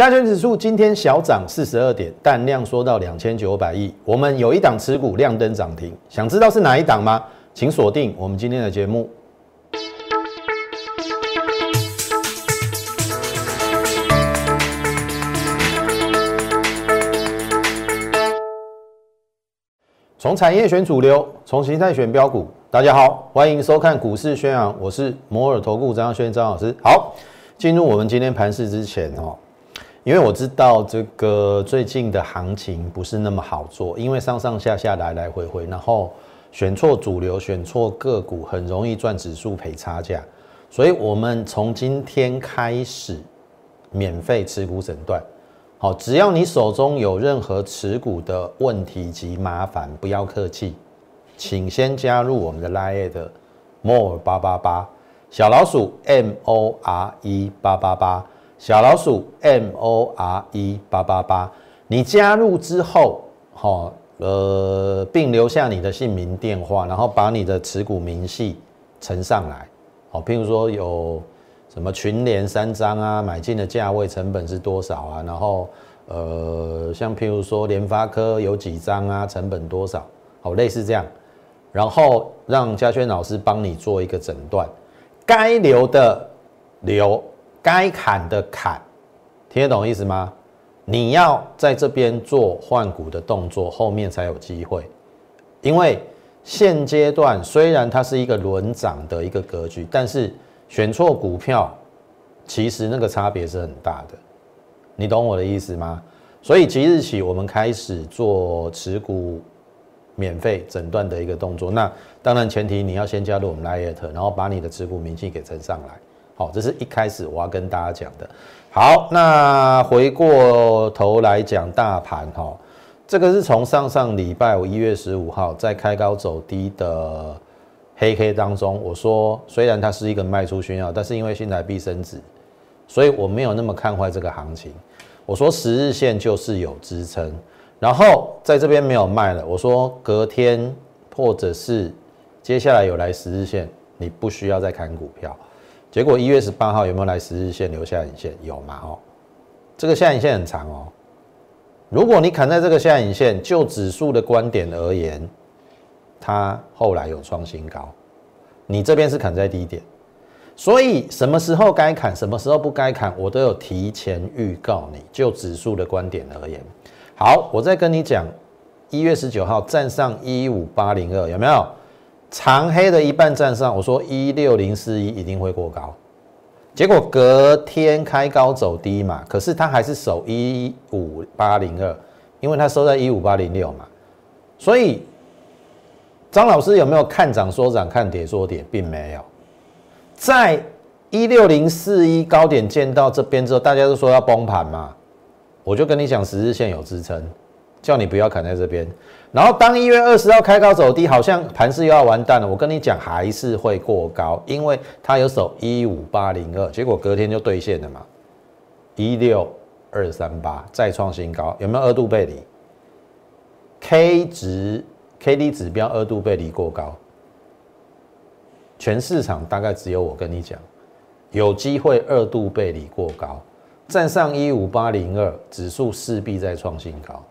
加权指数今天小涨四十二点，但量缩到两千九百亿。我们有一档持股亮灯涨停，想知道是哪一档吗？请锁定我们今天的节目。从产业选主流，从形态选标股。大家好，欢迎收看股市宣扬，我是摩尔投顾张轩张老师。好，进入我们今天盘市之前哦。因为我知道这个最近的行情不是那么好做，因为上上下下来来回回，然后选错主流、选错个股，很容易赚指数赔差价。所以，我们从今天开始免费持股诊断。好，只要你手中有任何持股的问题及麻烦，不要客气，请先加入我们的 Line 的 More 八八八小老鼠 M O R E 八八八。小老鼠 M O R E 八八八，你加入之后，好，呃，并留下你的姓名、电话，然后把你的持股明细呈上来，好，譬如说有什么群联三张啊，买进的价位、成本是多少啊？然后，呃，像譬如说联发科有几张啊，成本多少？好，类似这样，然后让嘉轩老师帮你做一个诊断，该留的留。该砍的砍，听得懂意思吗？你要在这边做换股的动作，后面才有机会。因为现阶段虽然它是一个轮涨的一个格局，但是选错股票，其实那个差别是很大的。你懂我的意思吗？所以即日起，我们开始做持股免费诊断的一个动作。那当然前提你要先加入我们 l i t 然后把你的持股明细给呈上来。好，这是一开始我要跟大家讲的。好，那回过头来讲大盘哈，这个是从上上礼拜五一月十五号在开高走低的黑 K 当中，我说虽然它是一个卖出讯号，但是因为新台币升值，所以我没有那么看坏这个行情。我说十日线就是有支撑，然后在这边没有卖了。我说隔天或者是接下来有来十日线，你不需要再看股票。结果一月十八号有没有来十日线留下影线？有嘛？哦，这个下影线很长哦。如果你砍在这个下影线，就指数的观点而言，它后来有创新高。你这边是砍在低点，所以什么时候该砍，什么时候不该砍，我都有提前预告你。就指数的观点而言，好，我再跟你讲，一月十九号站上一五八零二，有没有？长黑的一半站上，我说一六零四一一定会过高，结果隔天开高走低嘛，可是它还是守一五八零二，因为它收在一五八零六嘛，所以张老师有没有看涨说涨，看跌说跌，并没有，在一六零四一高点见到这边之后，大家都说要崩盘嘛，我就跟你讲十日线有支撑，叫你不要砍在这边。然后当一月二十号开高走低，好像盘势又要完蛋了。我跟你讲，还是会过高，因为它有守一五八零二，结果隔天就兑现了嘛，一六二三八再创新高，有没有二度背离？K 值 K D 指标二度背离过高，全市场大概只有我跟你讲，有机会二度背离过高，站上一五八零二，指数势必再创新高，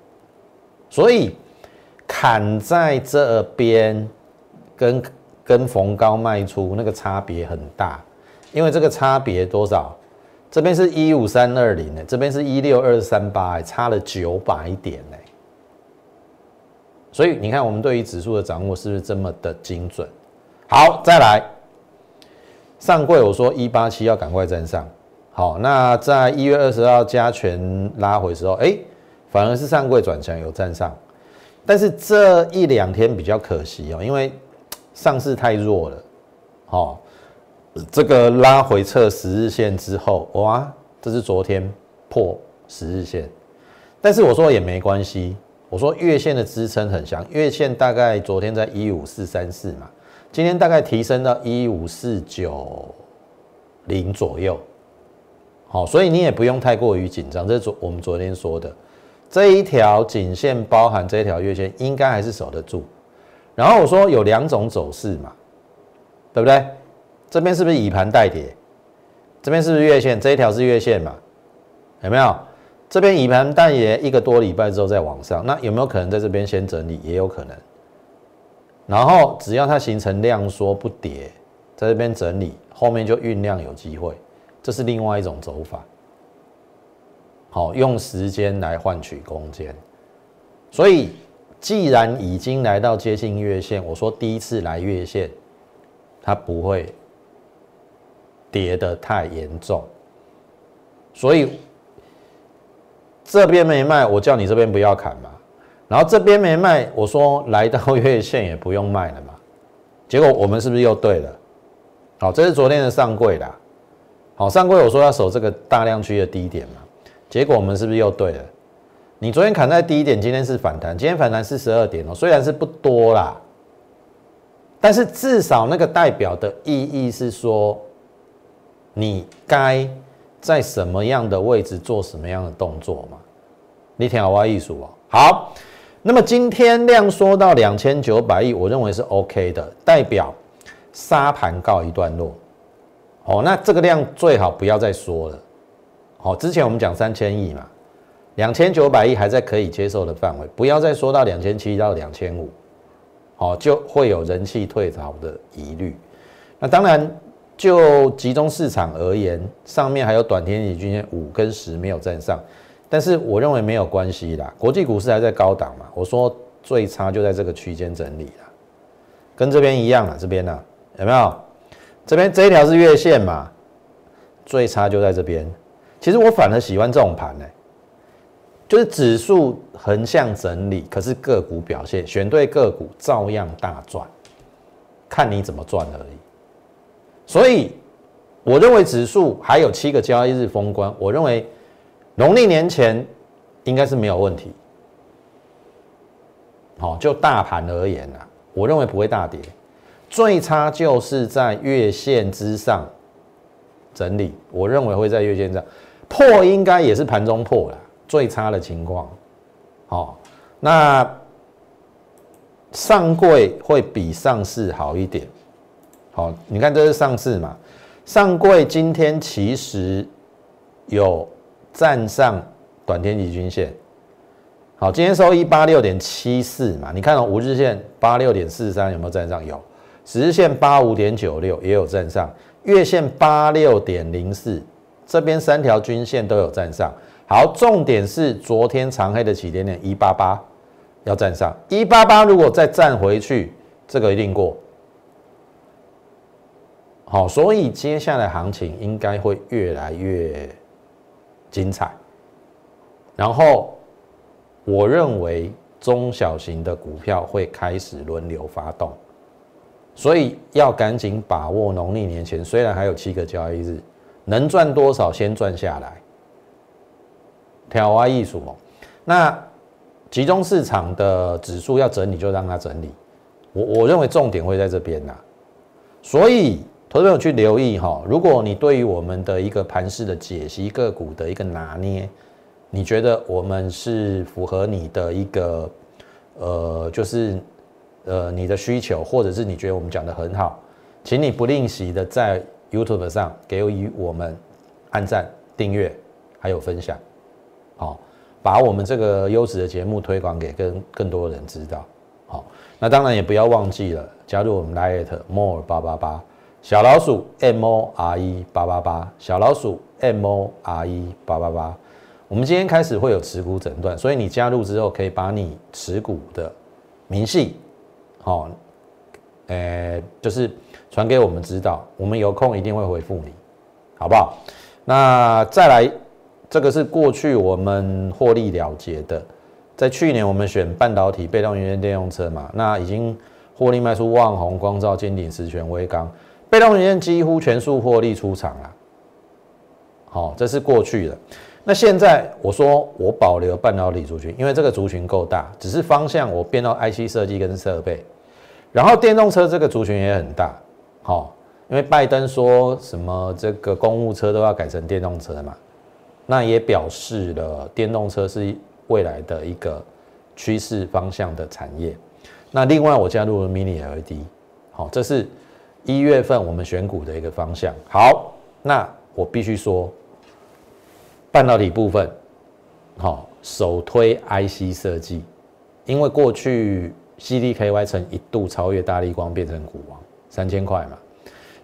所以。砍在这边，跟跟逢高卖出那个差别很大，因为这个差别多少？这边是一五三二零呢，这边是一六二三八，差了九百点呢。所以你看，我们对于指数的掌握是不是这么的精准？好，再来，上柜我说一八七要赶快站上。好，那在一月二十号加权拉回时候，哎，反而是上柜转强有站上。但是这一两天比较可惜哦，因为上市太弱了，哦，这个拉回测十日线之后，哇，这是昨天破十日线，但是我说也没关系，我说月线的支撑很强，月线大概昨天在一五四三四嘛，今天大概提升到一五四九零左右，好，所以你也不用太过于紧张，这是昨我们昨天说的。这一条颈线包含这一条月线，应该还是守得住。然后我说有两种走势嘛，对不对？这边是不是以盘带跌？这边是不是月线？这一条是月线嘛？有没有？这边以盘但也一个多礼拜之后再往上，那有没有可能在这边先整理？也有可能。然后只要它形成量缩不跌，在这边整理，后面就酝酿有机会，这是另外一种走法。好，用时间来换取空间。所以既然已经来到接近月线，我说第一次来月线，它不会跌得太严重。所以这边没卖，我叫你这边不要砍嘛。然后这边没卖，我说来到月线也不用卖了嘛。结果我们是不是又对了？好，这是昨天的上柜啦。好，上柜我说要守这个大量区的低点嘛。结果我们是不是又对了？你昨天砍在低点，今天是反弹，今天反弹四十二点哦，虽然是不多啦，但是至少那个代表的意义是说，你该在什么样的位置做什么样的动作嘛？你听好我艺术哦。好。那么今天量缩到两千九百亿，我认为是 OK 的，代表沙盘告一段落。哦，那这个量最好不要再缩了。好，之前我们讲三千亿嘛，两千九百亿还在可以接受的范围，不要再说到两千七到两千五，好，就会有人气退潮的疑虑。那当然，就集中市场而言，上面还有短天期均线五跟十没有站上。但是我认为没有关系啦，国际股市还在高档嘛。我说最差就在这个区间整理啦，跟这边一样啊，这边呢有没有？这边这一条是月线嘛，最差就在这边。其实我反而喜欢这种盘呢，就是指数横向整理，可是个股表现选对个股照样大赚，看你怎么赚而已。所以我认为指数还有七个交易日封关，我认为。农历年前应该是没有问题，好，就大盘而言啊，我认为不会大跌，最差就是在月线之上整理，我认为会在月线上破，应该也是盘中破了，最差的情况，好，那上柜会比上市好一点，好，你看这是上市嘛，上柜今天其实有。站上短天期均线，好，今天收一八六点七四嘛，你看到五日线八六点四三有没有站上？有，十日线八五点九六也有站上，月线八六点零四，这边三条均线都有站上。好，重点是昨天长黑的起点点一八八要站上，一八八如果再站回去，这个一定过。好，所以接下来行情应该会越来越。精彩，然后我认为中小型的股票会开始轮流发动，所以要赶紧把握农历年前，虽然还有七个交易日，能赚多少先赚下来。挑啊艺术哦，那集中市场的指数要整理就让它整理，我我认为重点会在这边呐，所以。投资朋友去留意哈，如果你对于我们的一个盘势的解析、个股的一个拿捏，你觉得我们是符合你的一个呃，就是呃你的需求，或者是你觉得我们讲的很好，请你不吝惜的在 YouTube 上给予我们按赞、订阅还有分享，好，把我们这个优质的节目推广给更更多人知道。好，那当然也不要忘记了加入我们 Lite More 八八八。小老鼠 M O R E 八八八，小老鼠 M O R E 八八八。我们今天开始会有持股诊断，所以你加入之后可以把你持股的明细，好，呃，就是传给我们知道，我们有空一定会回复你，好不好？那再来，这个是过去我们获利了结的，在去年我们选半导体、被动元件、电动车嘛，那已经获利卖出旺宏、光照、金鼎、石泉、威刚。被动元件几乎全数获利出场了，好，这是过去的。那现在我说我保留半导体族群，因为这个族群够大，只是方向我变到 IC 设计跟设备。然后电动车这个族群也很大，好，因为拜登说什么这个公务车都要改成电动车嘛，那也表示了电动车是未来的一个趋势方向的产业。那另外我加入了 Mini LED，好，这是。一月份我们选股的一个方向，好，那我必须说，半导体部分好首推 IC 设计，因为过去 CDKY 曾一度超越大力光，变成股王，三千块嘛。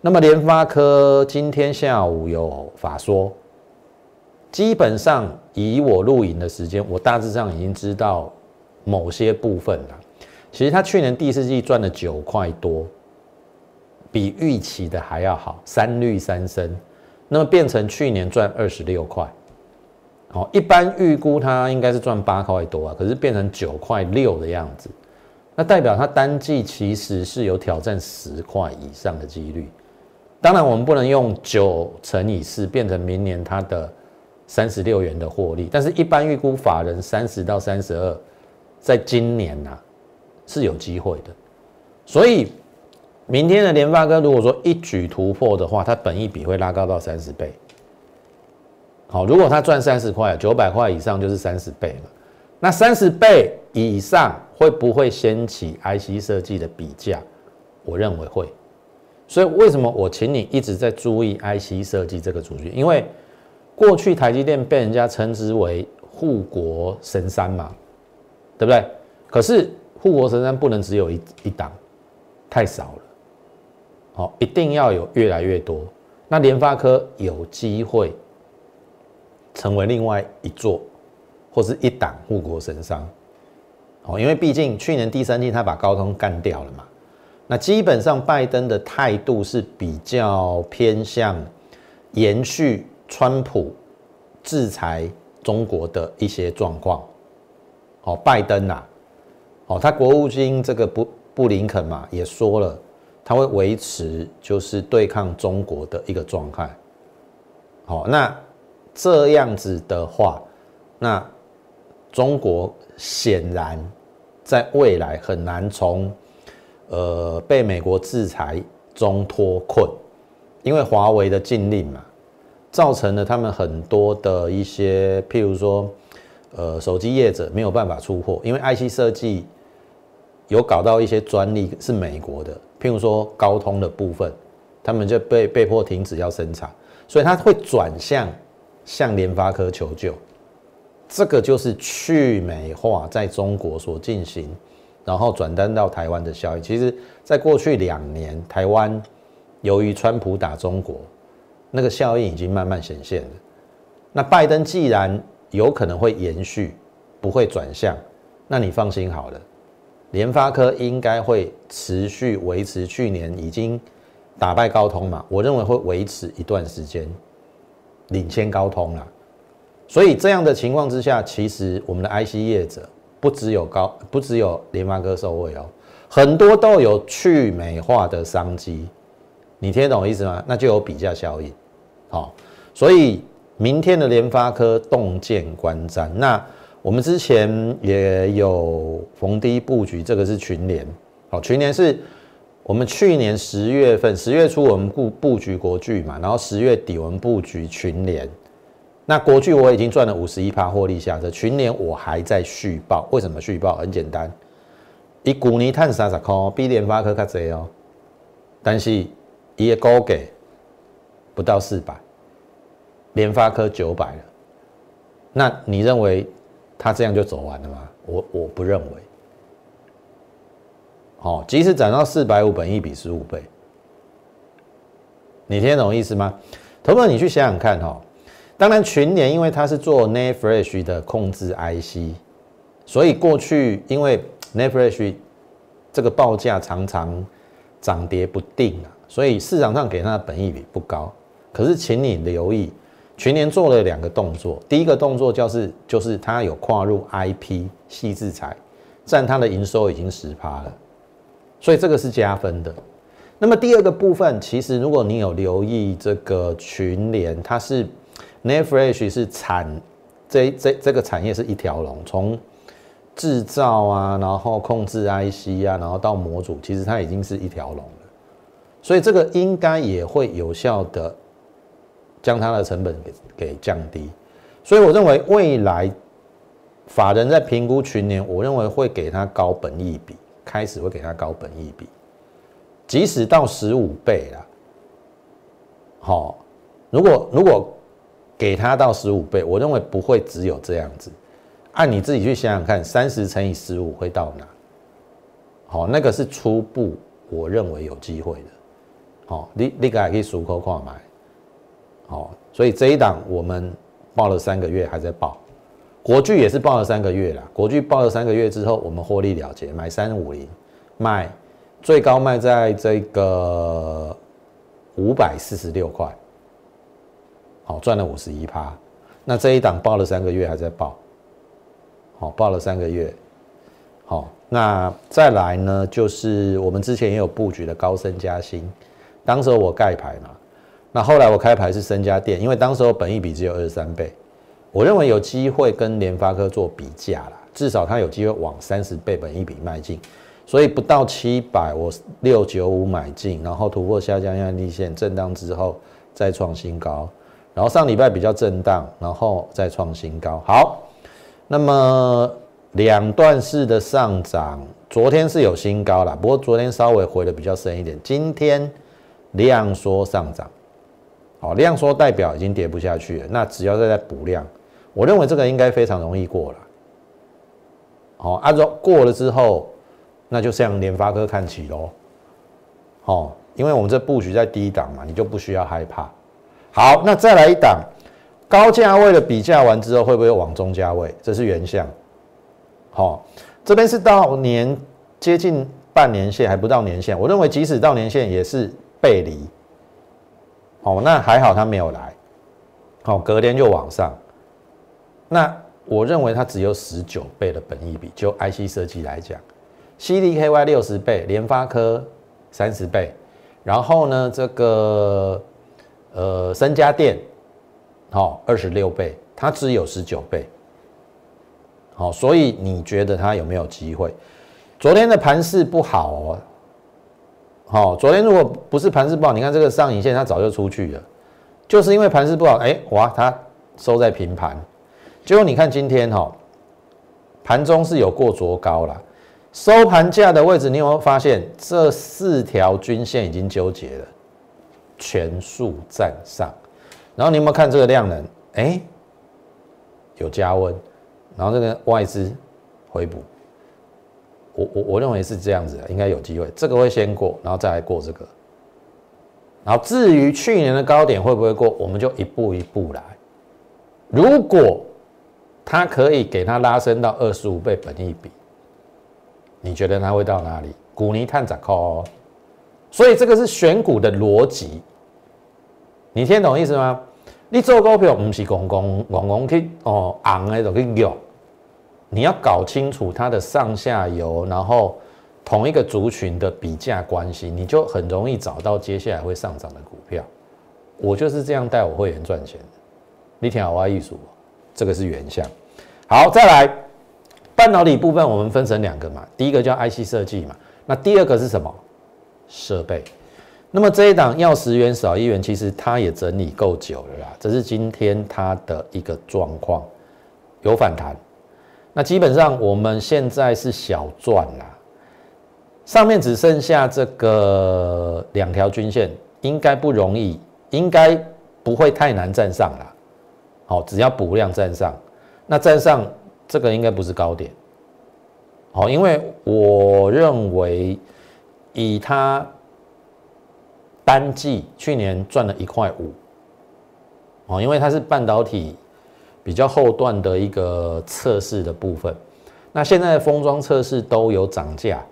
那么联发科今天下午有法说，基本上以我录影的时间，我大致上已经知道某些部分了。其实他去年第四季赚了九块多，比预期的还要好，三率三升。那么变成去年赚二十六块，好，一般预估它应该是赚八块多啊，可是变成九块六的样子，那代表它单季其实是有挑战十块以上的几率。当然，我们不能用九乘以四变成明年它的三十六元的获利，但是一般预估法人三十到三十二，在今年呐是有机会的，所以。明天的联发科如果说一举突破的话，它本益比会拉高到三十倍。好，如果它赚三十块，九百块以上就是三十倍了。那三十倍以上会不会掀起 IC 设计的比价？我认为会。所以为什么我请你一直在注意 IC 设计这个主角？因为过去台积电被人家称之为护国神山嘛，对不对？可是护国神山不能只有一一档，太少了。好，一定要有越来越多。那联发科有机会成为另外一座或是一档护国神山。哦，因为毕竟去年第三季他把高通干掉了嘛。那基本上拜登的态度是比较偏向延续川普制裁中国的一些状况。哦，拜登呐，哦，他国务卿这个布布林肯嘛也说了。他会维持就是对抗中国的一个状态，好，那这样子的话，那中国显然在未来很难从呃被美国制裁中脱困，因为华为的禁令嘛，造成了他们很多的一些，譬如说，呃，手机业者没有办法出货，因为 IC 设计有搞到一些专利是美国的。譬如说高通的部分，他们就被被迫停止要生产，所以他会转向向联发科求救。这个就是去美化在中国所进行，然后转单到台湾的效益。其实，在过去两年，台湾由于川普打中国，那个效应已经慢慢显现了。那拜登既然有可能会延续，不会转向，那你放心好了。联发科应该会持续维持去年已经打败高通嘛？我认为会维持一段时间，领先高通了。所以这样的情况之下，其实我们的 IC 业者不只有高，不只有联发科受惠哦，很多都有去美化的商机。你听得懂意思吗？那就有比价效应。好，所以明天的联发科洞见观瞻。那。我们之前也有逢低布局，这个是群联，好，群联是我们去年十月份十月初我们布布局国巨嘛，然后十月底我们布局群联，那国巨我已经赚了五十一趴获利下车，群联我还在续报，为什么续报？很简单，以股尼碳三十块比联发科较济哦，但是伊的高给不到四百，联发科九百了，那你认为？他这样就走完了吗？我我不认为。好，即使涨到四百五，本一比十五倍，你听懂意思吗？投资你去想想看哈。当然，群联因为它是做 n e f r e s h 的控制 IC，所以过去因为 n e f r e s h 这个报价常常涨跌不定啊，所以市场上给它的本益比不高。可是，请你留意。群年做了两个动作，第一个动作就是就是它有跨入 IP 细制裁，占它的营收已经十趴了，所以这个是加分的。那么第二个部分，其实如果你有留意这个群联，它是 Netfresh 是产这这这个产业是一条龙，从制造啊，然后控制 IC 啊，然后到模组，其实它已经是一条龙了，所以这个应该也会有效的。将它的成本给给降低，所以我认为未来法人在评估群年，我认为会给他高本益比，开始会给他高本益比，即使到十五倍了，好，如果如果给他到十五倍，我认为不会只有这样子，按你自己去想想看，三十乘以十五会到哪？好，那个是初步，我认为有机会的。好，你你个还可以数口看买。好，所以这一档我们报了三个月，还在报。国巨也是报了三个月了，国巨报了三个月之后，我们获利了结，买三五零，卖最高卖在这个五百四十六块，好赚了五十一趴。那这一档报了三个月，还在报，好报了三个月，好，那再来呢，就是我们之前也有布局的高升加薪，当时我盖牌嘛，那后来我开牌是升加电，因为当时候本益比只有二十三倍。我认为有机会跟联发科做比价啦，至少它有机会往三十倍本一比迈进，所以不到七百，我六九五买进，然后突破下降压力线，震荡之后再创新高，然后上礼拜比较震荡，然后再创新高。好，那么两段式的上涨，昨天是有新高了，不过昨天稍微回的比较深一点，今天量缩上涨，好，量缩代表已经跌不下去了，那只要再再补量。我认为这个应该非常容易过了，好，按照过了之后，那就向联发科看齐喽，好，因为我们这布局在低档嘛，你就不需要害怕。好，那再来一档高价位的比价完之后，会不会往中价位？这是原相，好，这边是到年接近半年线还不到年线，我认为即使到年线也是背离，好，那还好它没有来，好，隔天就往上。那我认为它只有十九倍的本益比，就 IC 设计来讲，CDKY 六十倍，联发科三十倍，然后呢，这个呃三家店，好二十六倍，它只有十九倍，好，所以你觉得它有没有机会？昨天的盘势不好哦，好，昨天如果不是盘势不好，你看这个上影线它早就出去了，就是因为盘势不好，哎，哇，它收在平盘。结果你看今天哈，盘中是有过卓高了，收盘价的位置，你有没有发现这四条均线已经纠结了，全数站上，然后你有没有看这个量能？哎，有加温，然后这个外资回补，我我我认为是这样子的，应该有机会，这个会先过，然后再来过这个，然后至于去年的高点会不会过，我们就一步一步来，如果。它可以给它拉升到二十五倍本益比，你觉得它会到哪里？股尼探涨哦，所以这个是选股的逻辑，你听懂意思吗？你做股票不是公公公公去哦昂的就去用，你要搞清楚它的上下游，然后同一个族群的比价关系，你就很容易找到接下来会上涨的股票。我就是这样带我会员赚钱的，你听好我艺术。这个是原相，好，再来半导体部分，我们分成两个嘛，第一个叫 IC 设计嘛，那第二个是什么？设备。那么这一档要十元少一元，其实它也整理够久了啦，这是今天它的一个状况，有反弹。那基本上我们现在是小赚啦，上面只剩下这个两条均线，应该不容易，应该不会太难站上啦。好，只要补量站上，那站上这个应该不是高点。好，因为我认为以它单季去年赚了一块五，哦，因为它是半导体比较后段的一个测试的部分，那现在封装测试都有涨价，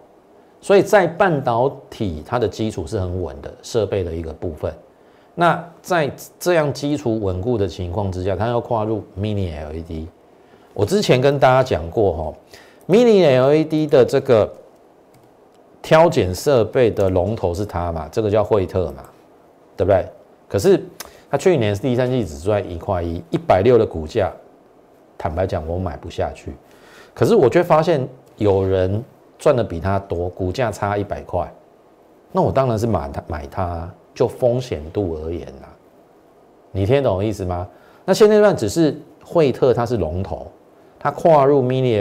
所以在半导体它的基础是很稳的设备的一个部分。那在这样基础稳固的情况之下，它要跨入 Mini LED。我之前跟大家讲过哈，Mini LED 的这个挑拣设备的龙头是它嘛，这个叫惠特嘛，对不对？可是它去年是第三季只赚一块一，一百六的股价，坦白讲我买不下去。可是我却发现有人赚的比它多，股价差一百块，那我当然是买它买它。就风险度而言呐，你听懂我意思吗？那现阶段只是惠特它是龙头，它跨入 Mini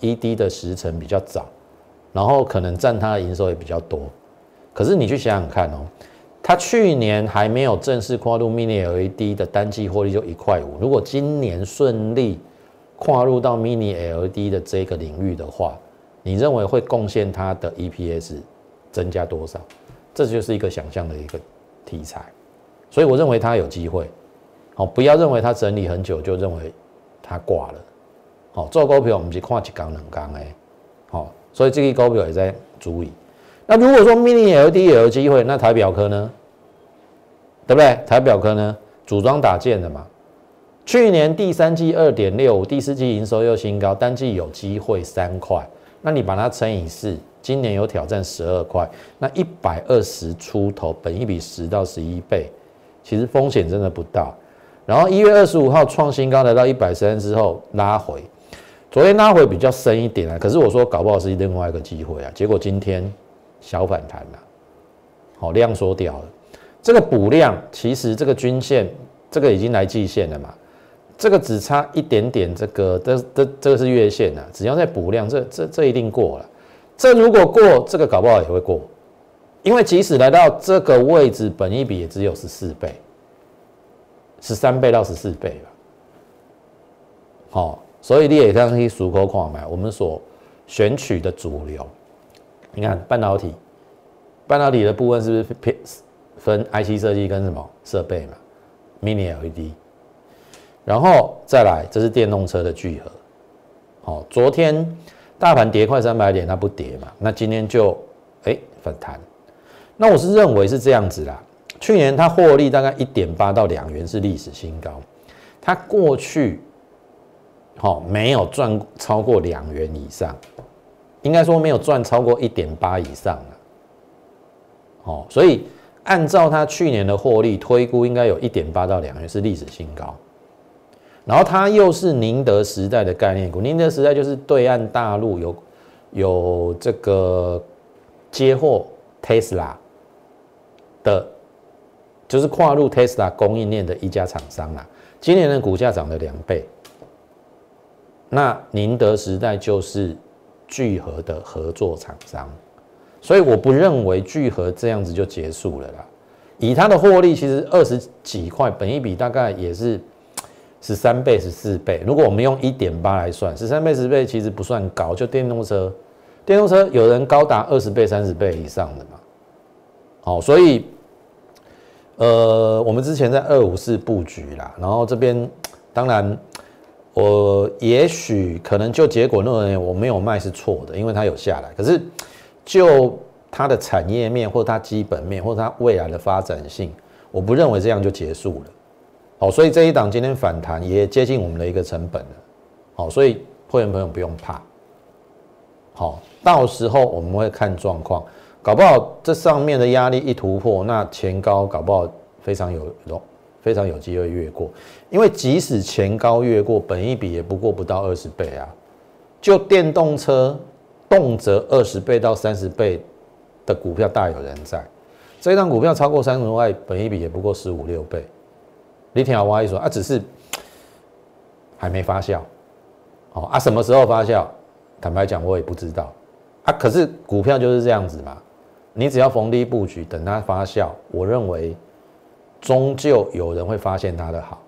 LED 的时程比较早，然后可能占它的营收也比较多。可是你去想想看哦，它去年还没有正式跨入 Mini LED 的单季获利就一块五，如果今年顺利跨入到 Mini LED 的这个领域的话，你认为会贡献它的 EPS 增加多少？这就是一个想象的一个题材，所以我认为它有机会。好，不要认为它整理很久就认为它挂了。好，做股票我们是看一缸两缸哎。所以这个股票也在注意。那如果说 Mini LED 也有机会，那台表科呢？对不对？台表科呢？组装打件的嘛。去年第三季二点六，第四季营收又新高，单季有机会三块。那你把它乘以四，今年有挑战十二块，那一百二十出头，本一比十到十一倍，其实风险真的不大。然后一月二十五号创新高来到一百三之后拉回，昨天拉回比较深一点啊，可是我说搞不好是另外一个机会啊，结果今天小反弹了，好量缩掉了，这个补量其实这个均线这个已经来季线了嘛。这个只差一点点，这个这这这个是月线呐，只要再补量，这这这一定过了。这如果过，这个搞不好也会过，因为即使来到这个位置，本一比也只有十四倍，十三倍到十四倍吧。好，所以你也可以数口看买，我们所选取的主流，你看半导体，半导体的部分是不是偏分 IC 设计跟什么设备嘛？Mini LED。然后再来，这是电动车的聚合。好，昨天大盘跌快三百点，它不跌嘛？那今天就哎反弹。那我是认为是这样子啦。去年它获利大概一点八到两元是历史新高，它过去好没有赚超过两元以上，应该说没有赚超过一点八以上了。好，所以按照它去年的获利推估，应该有一点八到两元是历史新高。然后它又是宁德时代的概念股，宁德时代就是对岸大陆有有这个接货 Tesla 的，就是跨入 Tesla 供应链的一家厂商啦。今年的股价涨了两倍，那宁德时代就是聚合的合作厂商，所以我不认为聚合这样子就结束了啦。以它的获利，其实二十几块，本一比大概也是。十三倍、十四倍，如果我们用一点八来算，十三倍、十倍其实不算高。就电动车，电动车有人高达二十倍、三十倍以上的嘛。好，所以，呃，我们之前在二五四布局啦，然后这边当然，我也许可能就结果认为我没有卖是错的，因为它有下来。可是就它的产业面或它基本面或它未来的发展性，我不认为这样就结束了。好，所以这一档今天反弹也接近我们的一个成本了。好，所以会员朋友不用怕。好，到时候我们会看状况，搞不好这上面的压力一突破，那前高搞不好非常有有非常有机会越过。因为即使前高越过，本一比也不过不到二十倍啊。就电动车动辄二十倍到三十倍的股票大有人在，这一档股票超过三十块，本一比也不过十五六倍。你听我话一说啊，只是还没发酵，哦啊，什么时候发酵？坦白讲，我也不知道啊。可是股票就是这样子嘛，你只要逢低布局，等它发酵，我认为终究有人会发现它的好，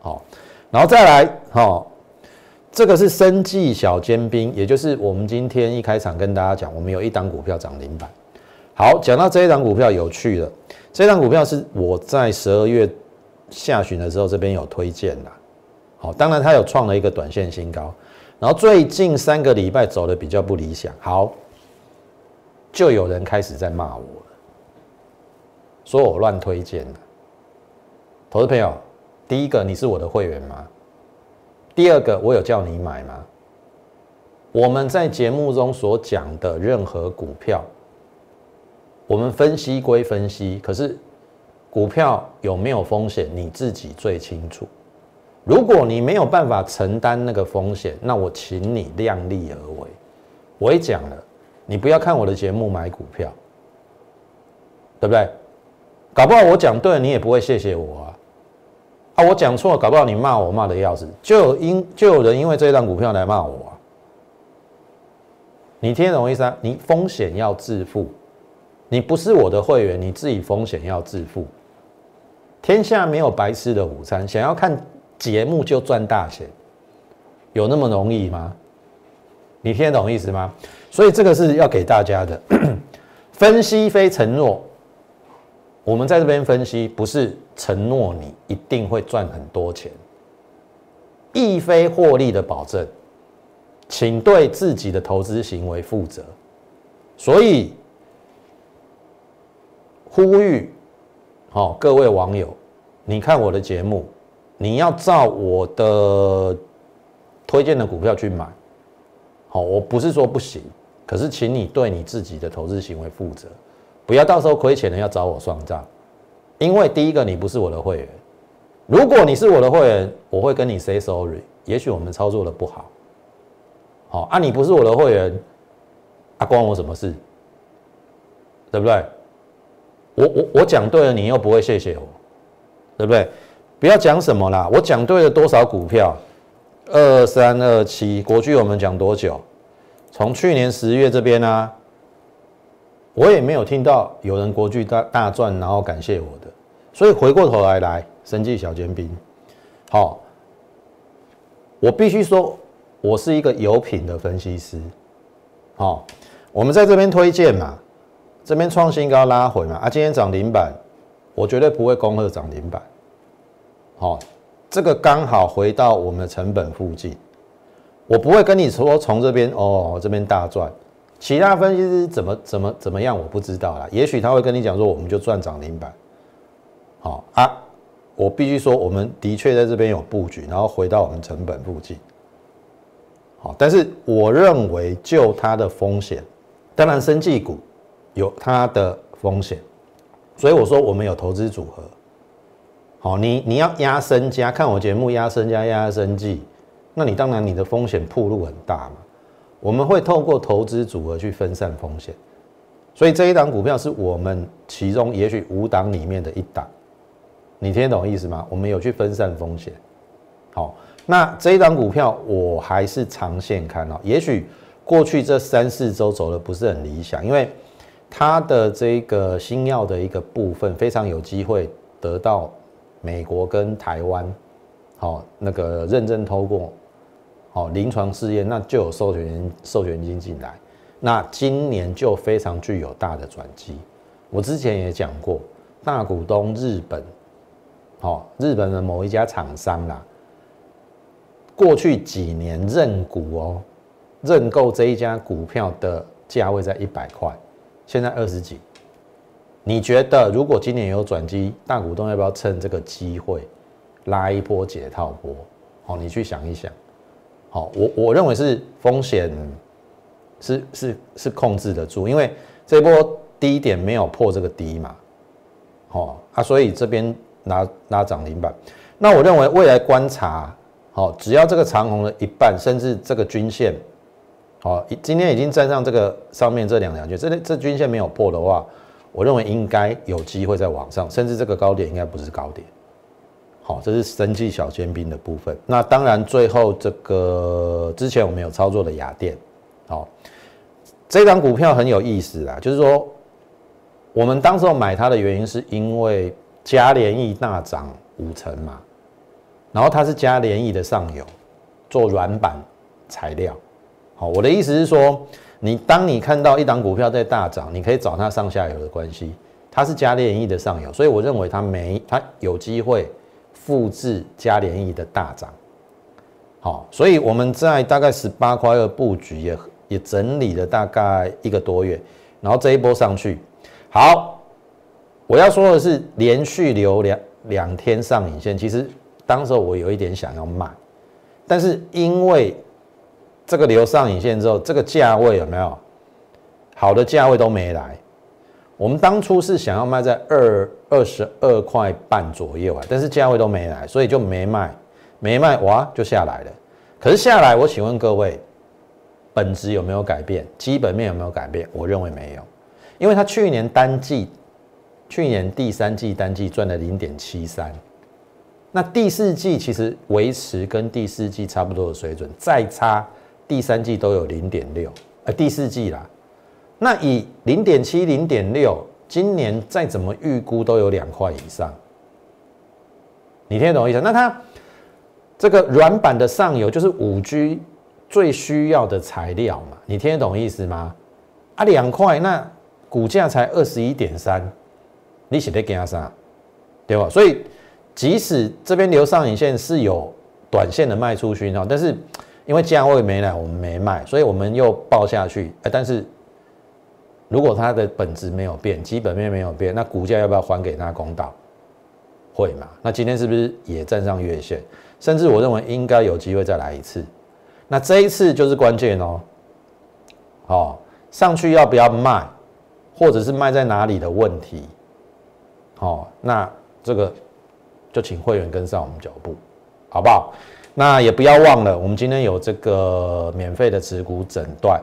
好，然后再来，哈，这个是生计小尖兵，也就是我们今天一开场跟大家讲，我们有一档股票涨停板。好，讲到这一档股票有趣了，这档股票是我在十二月。下旬的时候，这边有推荐的。好，当然它有创了一个短线新高，然后最近三个礼拜走的比较不理想。好，就有人开始在骂我，说我乱推荐的。投资朋友，第一个你是我的会员吗？第二个我有叫你买吗？我们在节目中所讲的任何股票，我们分析归分析，可是。股票有没有风险，你自己最清楚。如果你没有办法承担那个风险，那我请你量力而为。我也讲了，你不要看我的节目买股票，对不对？搞不好我讲对了，你也不会谢谢我啊。啊，我讲错了，搞不好你骂我骂的要死，就有因就有人因为这张股票来骂我。你听懂我意思啊？你风险要自负，你不是我的会员，你自己风险要自负。天下没有白吃的午餐，想要看节目就赚大钱，有那么容易吗？你听得懂意思吗？所以这个是要给大家的 分析，非承诺。我们在这边分析，不是承诺你一定会赚很多钱，亦非获利的保证。请对自己的投资行为负责。所以呼吁，好各位网友，你看我的节目，你要照我的推荐的股票去买。好，我不是说不行，可是请你对你自己的投资行为负责，不要到时候亏钱了要找我算账。因为第一个，你不是我的会员，如果你是我的会员，我会跟你 say sorry。也许我们操作的不好，好啊，你不是我的会员，啊，关我什么事？对不对？我我我讲对了，你又不会谢谢我，对不对？不要讲什么啦，我讲对了多少股票？二三二七，过去我们讲多久？从去年十月这边呢，我也没有听到有人国巨大大赚，然后感谢我的。所以回过头来来，生计小尖兵，好，我必须说，我是一个有品的分析师。好，我们在这边推荐嘛，这边创新高拉回嘛，啊，今天涨停板，我绝对不会恭贺涨停板。好。这个刚好回到我们的成本附近，我不会跟你说从这边哦这边大赚，其他分析师怎么怎么怎么样我不知道啦，也许他会跟你讲说我们就赚涨停板，好啊，我必须说我们的确在这边有布局，然后回到我们成本附近，好，但是我认为就它的风险，当然生技股有它的风险，所以我说我们有投资组合。好，你你要压身家看我节目压身家压身计，那你当然你的风险铺路很大嘛。我们会透过投资组合去分散风险，所以这一档股票是我们其中也许五档里面的一档，你听得懂意思吗？我们有去分散风险。好，那这一档股票我还是长线看哦，也许过去这三四周走的不是很理想，因为它的这个新药的一个部分非常有机会得到。美国跟台湾，好，那个认证通过，哦，临床试验，那就有授权授权金进来，那今年就非常具有大的转机。我之前也讲过，大股东日本，哦，日本的某一家厂商啦，过去几年认股哦，认购这一家股票的价位在一百块，现在二十几。你觉得如果今年有转机，大股东要不要趁这个机会拉一波解套波？好，你去想一想。好，我我认为是风险是是是控制得住，因为这波低点没有破这个低嘛。好啊，所以这边拉拉涨停板。那我认为未来观察，好，只要这个长虹的一半，甚至这个均线，好，今天已经站上这个上面这两条线，这这均线没有破的话。我认为应该有机会在往上，甚至这个高点应该不是高点。好，这是生技小尖兵的部分。那当然，最后这个之前我们有操作的雅电，好，这张股票很有意思啊，就是说我们当时候买它的原因是因为嘉联益大涨五成嘛，然后它是嘉联益的上游做软板材料。好，我的意思是说。你当你看到一档股票在大涨，你可以找它上下游的关系，它是嘉联益的上游，所以我认为它没它有机会复制加联益的大涨。好，所以我们在大概十八块二布局也也整理了大概一个多月，然后这一波上去，好，我要说的是连续留两两天上影线，其实当时我有一点想要卖，但是因为。这个留上影线之后，这个价位有没有好的价位都没来？我们当初是想要卖在二二十二块半左右啊，但是价位都没来，所以就没卖，没卖哇就下来了。可是下来，我请问各位，本质有没有改变？基本面有没有改变？我认为没有，因为它去年单季，去年第三季单季赚了零点七三，那第四季其实维持跟第四季差不多的水准，再差。第三季都有零点六，呃，第四季啦，那以零点七、零点六，今年再怎么预估都有两块以上，你听得懂意思？那它这个软板的上游就是五 G 最需要的材料嘛，你听得懂意思吗？啊，两块那股价才二十一点三，你写的给他啥？对吧？所以即使这边留上影线是有短线的卖出讯号，但是因为价位没来，我们没卖，所以我们又报下去。哎，但是如果它的本质没有变，基本面没有变，那股价要不要还给他公道？会嘛？那今天是不是也站上月线？甚至我认为应该有机会再来一次。那这一次就是关键哦。好，上去要不要卖，或者是卖在哪里的问题？好，那这个就请会员跟上我们脚步，好不好？那也不要忘了，我们今天有这个免费的持股诊断，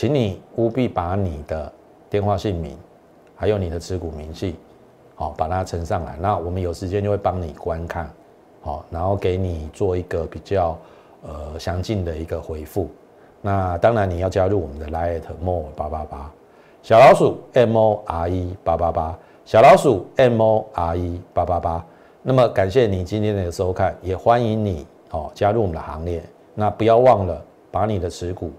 请你务必把你的电话姓名，还有你的持股明细。好，把它呈上来，那我们有时间就会帮你观看，好，然后给你做一个比较呃详尽的一个回复。那当然你要加入我们的 Lite More 八八八小老鼠 M O R E 八八八小老鼠 M O R E 八八八。那么感谢你今天的收看，也欢迎你哦加入我们的行列。那不要忘了把你的持股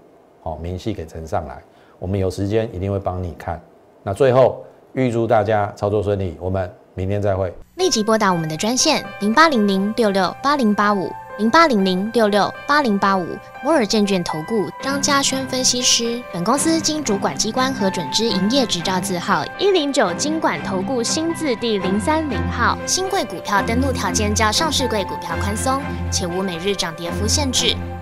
好明细给呈上来，我们有时间一定会帮你看。那最后。预祝大家操作顺利，我们明天再会。立即拨打我们的专线零八零零六六八零八五零八零零六六八零八五摩尔证券投顾张嘉轩分析师。本公司经主管机关核准之营业执照字号一零九金管投顾新字第零三零号。新贵股票登录条件较上市贵股票宽松，且无每日涨跌幅限制。